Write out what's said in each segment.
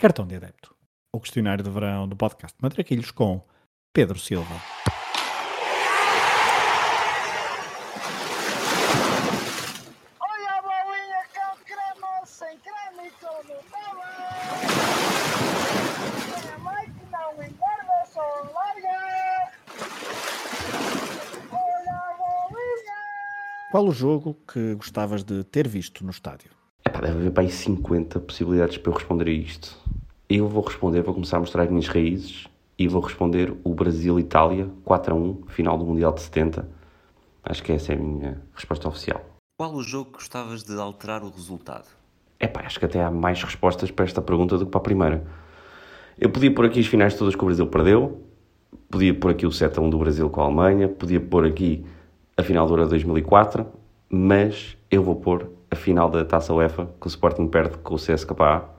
Cartão de Adepto, o questionário de verão do podcast Matraquilhos com Pedro Silva. Olha a bolinha com creme, sem creme e. É não larga. Olha a bolinha. Qual o jogo que gostavas de ter visto no estádio? Epá, deve haver para aí 50 possibilidades para eu responder a isto. Eu vou responder, vou começar a mostrar as minhas raízes e vou responder o Brasil-Itália 4 a 1, final do Mundial de 70. Acho que essa é a minha resposta oficial. Qual o jogo que gostavas de alterar o resultado? Epá, acho que até há mais respostas para esta pergunta do que para a primeira. Eu podia pôr aqui as finais todas que o Brasil perdeu, podia pôr aqui o 7 a 1 do Brasil com a Alemanha, podia pôr aqui a final do Euro 2004, mas eu vou pôr a final da Taça UEFA que o Sporting perde com o CSKA,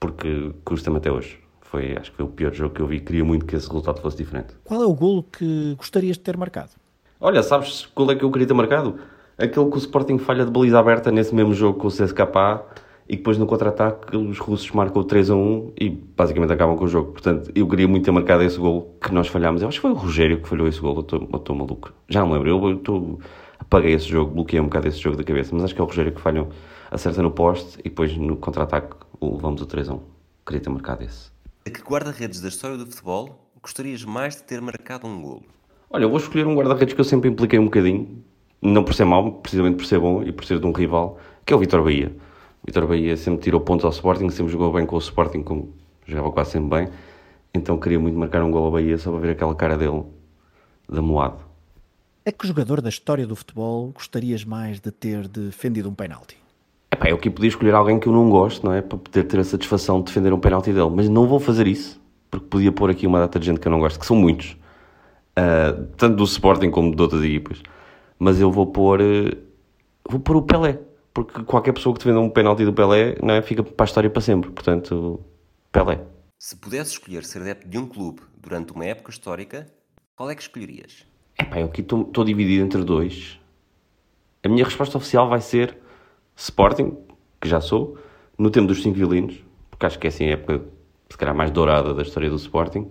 porque custa-me até hoje. Foi, acho que foi o pior jogo que eu vi. Queria muito que esse resultado fosse diferente. Qual é o golo que gostarias de ter marcado? Olha, sabes qual é que eu queria ter marcado? Aquele que o Sporting falha de baliza aberta nesse mesmo jogo com o CSKA e depois no contra-ataque os russos marcam o 3 a 1 e basicamente acabam com o jogo. Portanto, eu queria muito ter marcado esse gol que nós falhámos. Eu acho que foi o Rogério que falhou esse gol. Eu estou- maluco. Já não lembro. Eu, estou- apaguei esse jogo, bloqueei um bocado esse jogo da cabeça. Mas acho que é o Rogério que falhou. Acerta no poste e depois no contra-ataque levamos o 3 a 1. Queria ter marcado esse. A que guarda-redes da história do futebol gostarias mais de ter marcado um golo? Olha, eu vou escolher um guarda-redes que eu sempre impliquei um bocadinho, não por ser mau, precisamente por ser bom e por ser de um rival, que é o Vitor Bahia. O Vitor Bahia sempre tirou pontos ao Sporting, sempre jogou bem com o Sporting, como jogava quase sempre bem, então queria muito marcar um gol ao Bahia só para ver aquela cara dele, de amoado. A que jogador da história do futebol gostarias mais de ter defendido um penalti? Epá, eu aqui podia escolher alguém que eu não gosto, não é? Para poder ter a satisfação de defender um penalti dele, mas não vou fazer isso, porque podia pôr aqui uma data de gente que eu não gosto, que são muitos, Ah, tanto do Sporting como de outras equipas. Mas eu vou pôr, eh, vou pôr o Pelé, porque qualquer pessoa que defenda um penalti do Pelé, não é? Fica para a história para sempre, portanto, Pelé. Se pudesse escolher ser adepto de um clube durante uma época histórica, qual é que escolherias? Epá, eu aqui estou dividido entre dois. A minha resposta oficial vai ser Sporting, que já sou, no tempo dos cinco violinos, porque acho que é assim a época, se calhar, mais dourada da história do Sporting.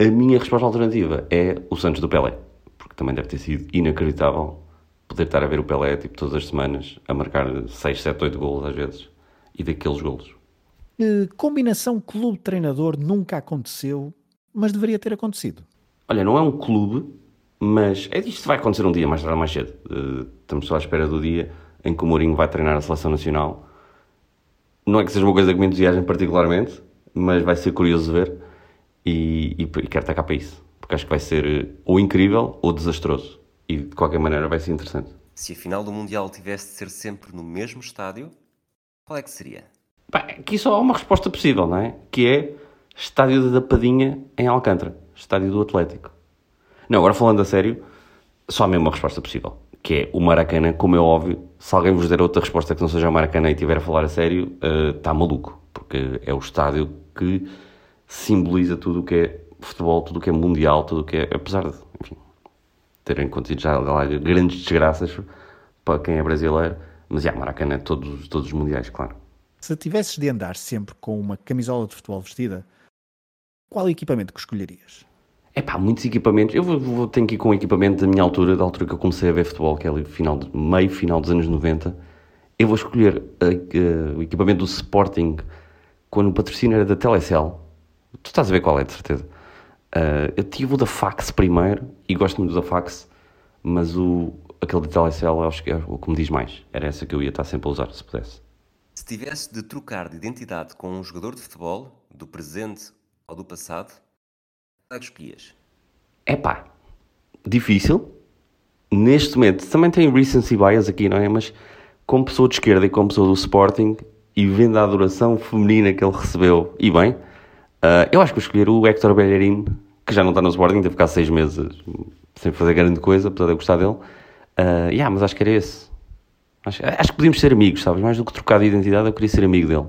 A minha resposta alternativa é o Santos do Pelé, porque também deve ter sido inacreditável poder estar a ver o Pelé, tipo, todas as semanas, a marcar 6, 7, 8 golos às vezes, e daqueles golos. Que combinação clube-treinador nunca aconteceu, mas deveria ter acontecido? Olha, não é um clube, mas é isto vai acontecer um dia mais tarde ou mais cedo. Eh, estamos só à espera do dia em que o Mourinho vai treinar a seleção nacional. Não é que seja uma coisa que me entusiasme particularmente, mas vai ser curioso ver e, e, e quero tacar para isso. Porque acho que vai ser eh, ou incrível ou desastroso. E de qualquer maneira vai ser interessante. Se a final do Mundial tivesse de ser sempre no mesmo estádio, qual é que seria? Pá, aqui só há uma resposta possível, não é? Que é Estádio da Padinha em Alcântara, Estádio do Atlético. Não, agora falando a sério, só há mesmo uma resposta possível, que é o Maracanã, como é óbvio. Se alguém vos der outra resposta que não seja o Maracanã e estiver a falar a sério, está maluco, porque é o estádio que simboliza tudo o que é futebol, tudo o que é mundial, tudo o que é, apesar de, enfim, terem acontecido já lá grandes desgraças para quem é brasileiro, mas já, Maracanã, todos, todos os mundiais, claro. Se tivesses de andar sempre com uma camisola de futebol vestida, qual equipamento que escolherias? É pá, muitos equipamentos. Eu vou, vou tenho que ir com o equipamento da minha altura, da altura que eu comecei a ver futebol, que é ali final de, meio final dos anos 90. Eu vou escolher eh, eh, o equipamento do Sporting quando o patrocínio era da Telecel. Tu estás a ver qual é, de certeza. Eh, eu tive o da Fax primeiro e gosto muito da Fax, mas o, aquele da Telecel acho que é o que me diz mais. Era essa que eu ia estar sempre a usar, se pudesse. Se tivesse de trocar de identidade com um jogador de futebol, do presente ou do passado, é que escolhias? É pá, difícil. Neste momento também tem recency bias aqui, não é? Mas como pessoa de esquerda e como pessoa do Sporting e vendo a adoração feminina que ele recebeu, e bem, ah, eu acho que vou escolher o Héctor Bellerin, que já não está no Sporting, teve ficar seis meses sem fazer grande coisa, apesar de eu gostar dele. Ah, yeah, mas acho que era esse. Acho, acho que podíamos ser amigos, sabes? Mais do que trocar de identidade, eu queria ser amigo dele.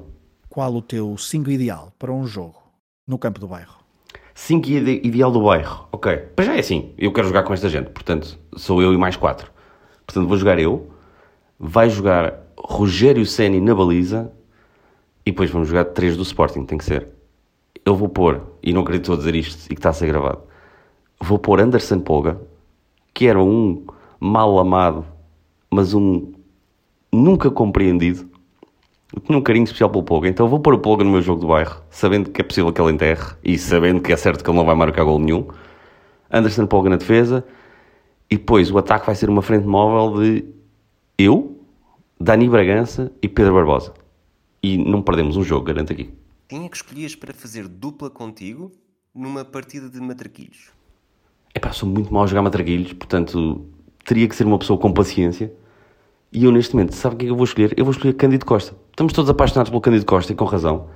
Qual o teu 5 ideal para um jogo no campo do bairro? 5 ideal do bairro. Ok. Para já é assim. Eu quero jogar com esta gente. Portanto, sou eu e mais 4. Portanto, vou jogar eu. Vai jogar Rogério Ceni na baliza. E depois vamos jogar três do Sporting, tem que ser. Eu vou pôr, e não acredito a dizer isto e que está a ser gravado, vou pôr Anderson Polga, que era um mal amado, mas um nunca compreendido. Eu tinha um carinho especial pelo Polga, então vou pôr o Polga no meu jogo do bairro, sabendo que é possível que ele enterre e sabendo que é certo que ele não vai marcar gol nenhum. Anderson Polga na defesa, e depois o ataque vai ser uma frente móvel de eu, Dani Bragança e Pedro Barbosa. E não perdemos um jogo, garanto aqui. Quem é que escolhias para fazer dupla contigo numa partida de matraquilhos? É pá, sou muito mau a jogar matraquilhos, portanto teria que ser uma pessoa com paciência. E eu neste momento, sabe o que é que eu vou escolher? Eu vou escolher Cândido Costa. Estamos todos apaixonados pelo Cândido Costa e com razão.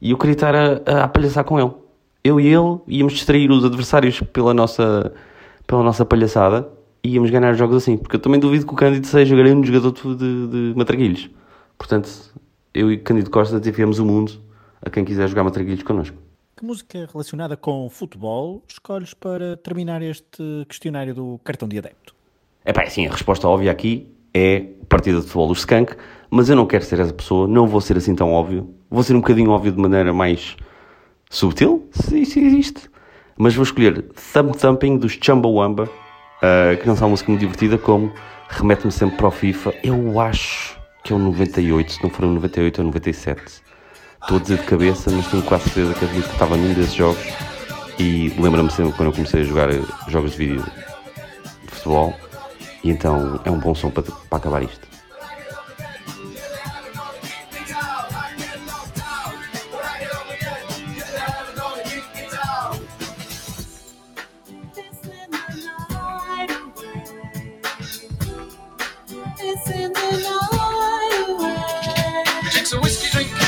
E eu queria estar a, a palhaçar com ele. Eu e ele íamos distrair os adversários pela nossa, pela nossa palhaçada e íamos ganhar jogos assim. Porque eu também duvido que o Cândido seja grande jogador de, de matraquilhos. Portanto, eu e Cândido Costa desafiamos o mundo a quem quiser jogar matraquilhos connosco. Que música relacionada com futebol escolhes para terminar este questionário do cartão de adepto? É pá, sim, a resposta óbvia aqui é partida de futebol do Skank, mas eu não quero ser essa pessoa, não vou ser assim tão óbvio. Vou ser um bocadinho óbvio de maneira mais subtil, se isso existe. Mas vou escolher Thumb Thumping dos Chumbawamba, uh, que não são uma música muito divertida, como remete-me sempre para o FIFA. Eu acho que é o 98, se não for o 98 ou 97. Estou a dizer de cabeça, mas tenho quase certeza que a música estava num desses jogos. E lembra-me sempre quando eu comecei a jogar jogos de vídeo de futebol. E então é um bom som para, para acabar isto. It's a whiskey drink.